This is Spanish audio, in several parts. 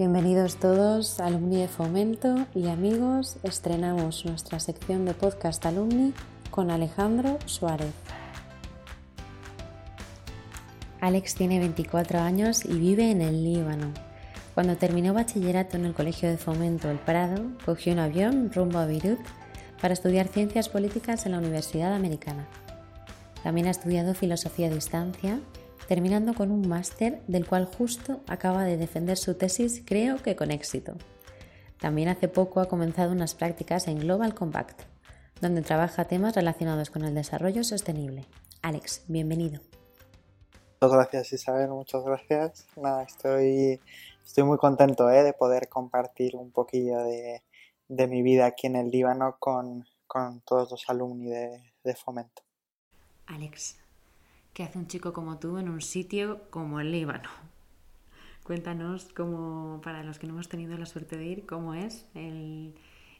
Bienvenidos todos, alumni de Fomento y amigos. Estrenamos nuestra sección de podcast alumni con Alejandro Suárez. Alex tiene 24 años y vive en el Líbano. Cuando terminó bachillerato en el Colegio de Fomento El Prado, cogió un avión rumbo a Beirut para estudiar ciencias políticas en la Universidad Americana. También ha estudiado filosofía a distancia terminando con un máster del cual justo acaba de defender su tesis, creo que con éxito. También hace poco ha comenzado unas prácticas en Global Compact, donde trabaja temas relacionados con el desarrollo sostenible. Alex, bienvenido. Muchas gracias Isabel, muchas gracias. Nada, estoy, estoy muy contento ¿eh? de poder compartir un poquillo de, mi vida aquí en el Líbano con, todos los alumni de, de Fomento. Alex, ¿Qué hace un chico como tú en un sitio como el Líbano? Cuéntanos cómo, para los que no hemos tenido la suerte de ir, cómo es el,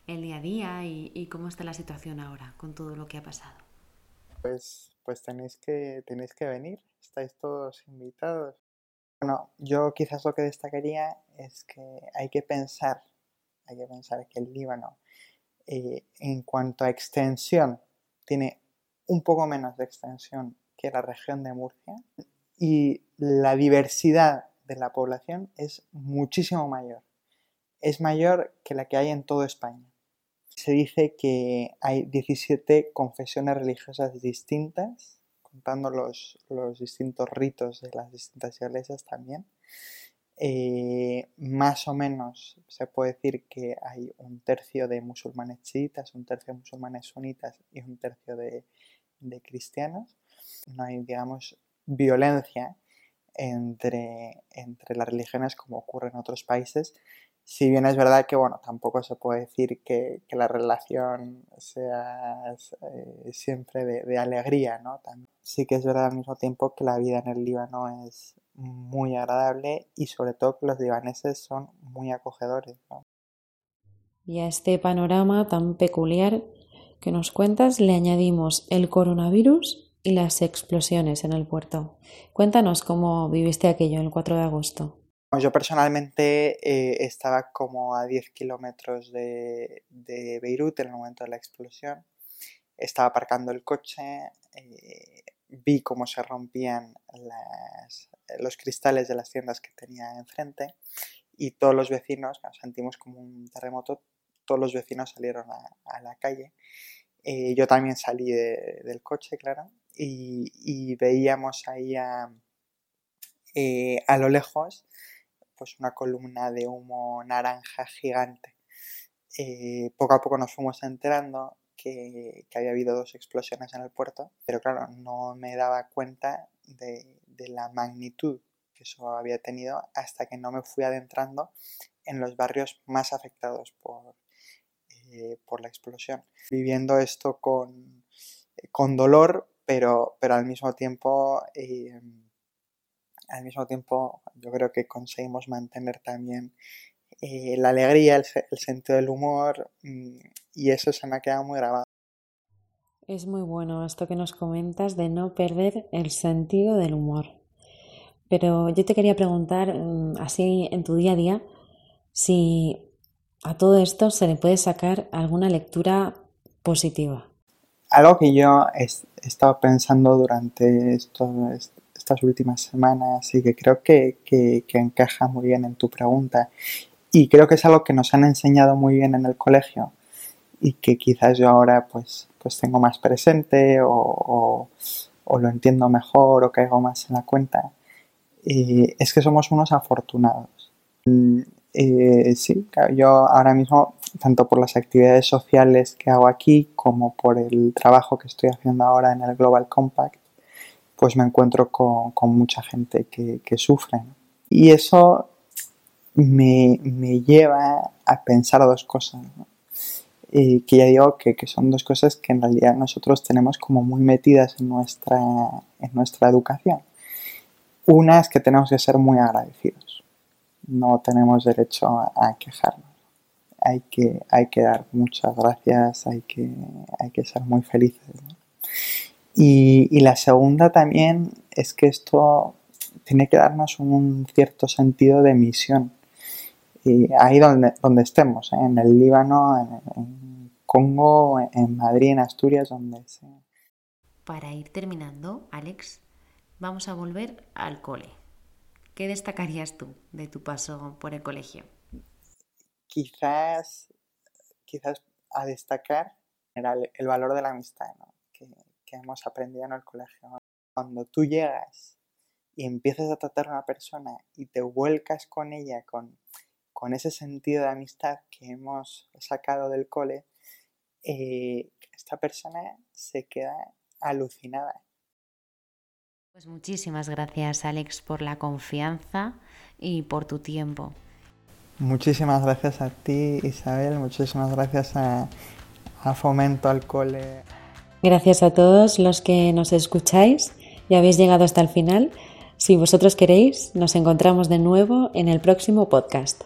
día a día y, cómo está la situación ahora con todo lo que ha pasado. Pues, pues tenéis, que, tenéis que venir, estáis todos invitados. Bueno, yo quizás lo que destacaría es que hay que pensar, hay que pensar que el Líbano, eh, en cuanto a extensión, tiene un poco menos de extensión que la región de Murcia y la diversidad de la población es muchísimo mayor. Es mayor que la que hay en toda España. Se dice que hay 17 confesiones religiosas distintas, contando los, distintos ritos de las distintas iglesias también. Eh, más o menos se puede decir que hay un tercio de musulmanes chiitas, un tercio de musulmanes sunitas y un tercio de, de cristianos no hay, digamos, violencia entre, entre las religiones como ocurre en otros países. Si bien es verdad que, bueno, tampoco se puede decir que, la relación sea eh, siempre de, alegría, ¿no? sí que es verdad al mismo tiempo que la vida en el Líbano es muy agradable y sobre todo que los libaneses son muy acogedores, Y a este panorama tan peculiar que nos cuentas le añadimos el coronavirus y las explosiones en el puerto. Cuéntanos cómo viviste aquello el 4 de agosto. Yo personalmente eh, estaba como a 10 kilómetros de, Beirut en el momento de la explosión. Estaba aparcando el coche, eh, vi cómo se rompían los cristales de las tiendas que tenía enfrente y todos los vecinos, sentimos como un terremoto, todos los vecinos salieron a, la calle. Eh, yo también salí del coche, claro, y, veíamos ahí eh, a, lo lejos pues una columna de humo naranja gigante. Eh, poco a poco nos fuimos enterando que, había habido dos explosiones en el puerto, pero claro, no me daba cuenta de, la magnitud que eso había tenido hasta que no me fui adentrando en los barrios más afectados por, eh, por la explosión. Viviendo esto con, con dolor, pero, pero al mismo tiempo, eh, al mismo tiempo yo creo que conseguimos mantener también eh, la alegría, el, sentido del humor mm, y eso se me ha quedado muy grabado. Es muy bueno esto que nos comentas de no perder el sentido del humor. Pero yo te quería preguntar, mm, así en tu día a día, si a todo esto se le puede sacar alguna lectura positiva. Algo que yo he, estado pensando durante estas últimas semanas y que creo que, encaja muy bien en tu pregunta y creo que es algo que nos han enseñado muy bien en el colegio y que quizás yo ahora pues, pues tengo más presente o, lo entiendo mejor o caigo más en la cuenta, y es que somos unos afortunados. Mm, eh, sí, yo ahora mismo tanto por las actividades sociales que hago aquí como por el trabajo que estoy haciendo ahora en el Global Compact, pues me encuentro con, mucha gente que, sufre. Y eso me, lleva a pensar dos cosas. Y que ya digo que, son dos cosas que en realidad nosotros tenemos como muy metidas en nuestra, en nuestra educación. Una es que tenemos que ser muy agradecidos. No tenemos derecho a quejarnos hay que, hay que dar muchas gracias, hay que, hay que ser muy felices. Y, la segunda también es que esto tiene que darnos un cierto sentido de misión. y ahí donde, donde estemos, ¿eh? en el Líbano, en, Congo, en Madrid, en Asturias, donde sea. Para ir terminando, Alex, vamos a volver al cole. ¿Qué destacarías tú de tu paso por el colegio? Quizás, quizás a destacar era el, valor de la amistad que, hemos aprendido en el colegio. Cuando tú llegas y empiezas a tratar a una persona y te vuelcas con ella con, con ese sentido de amistad que hemos sacado del cole, eh, esta persona se queda alucinada. Pues muchísimas gracias Alex por la confianza y por tu tiempo. Muchísimas gracias a ti Isabel, muchísimas gracias a, Fomento al Cole. Gracias a todos los que nos escucháis y habéis llegado hasta el final. Si vosotros queréis, nos encontramos de nuevo en el próximo podcast.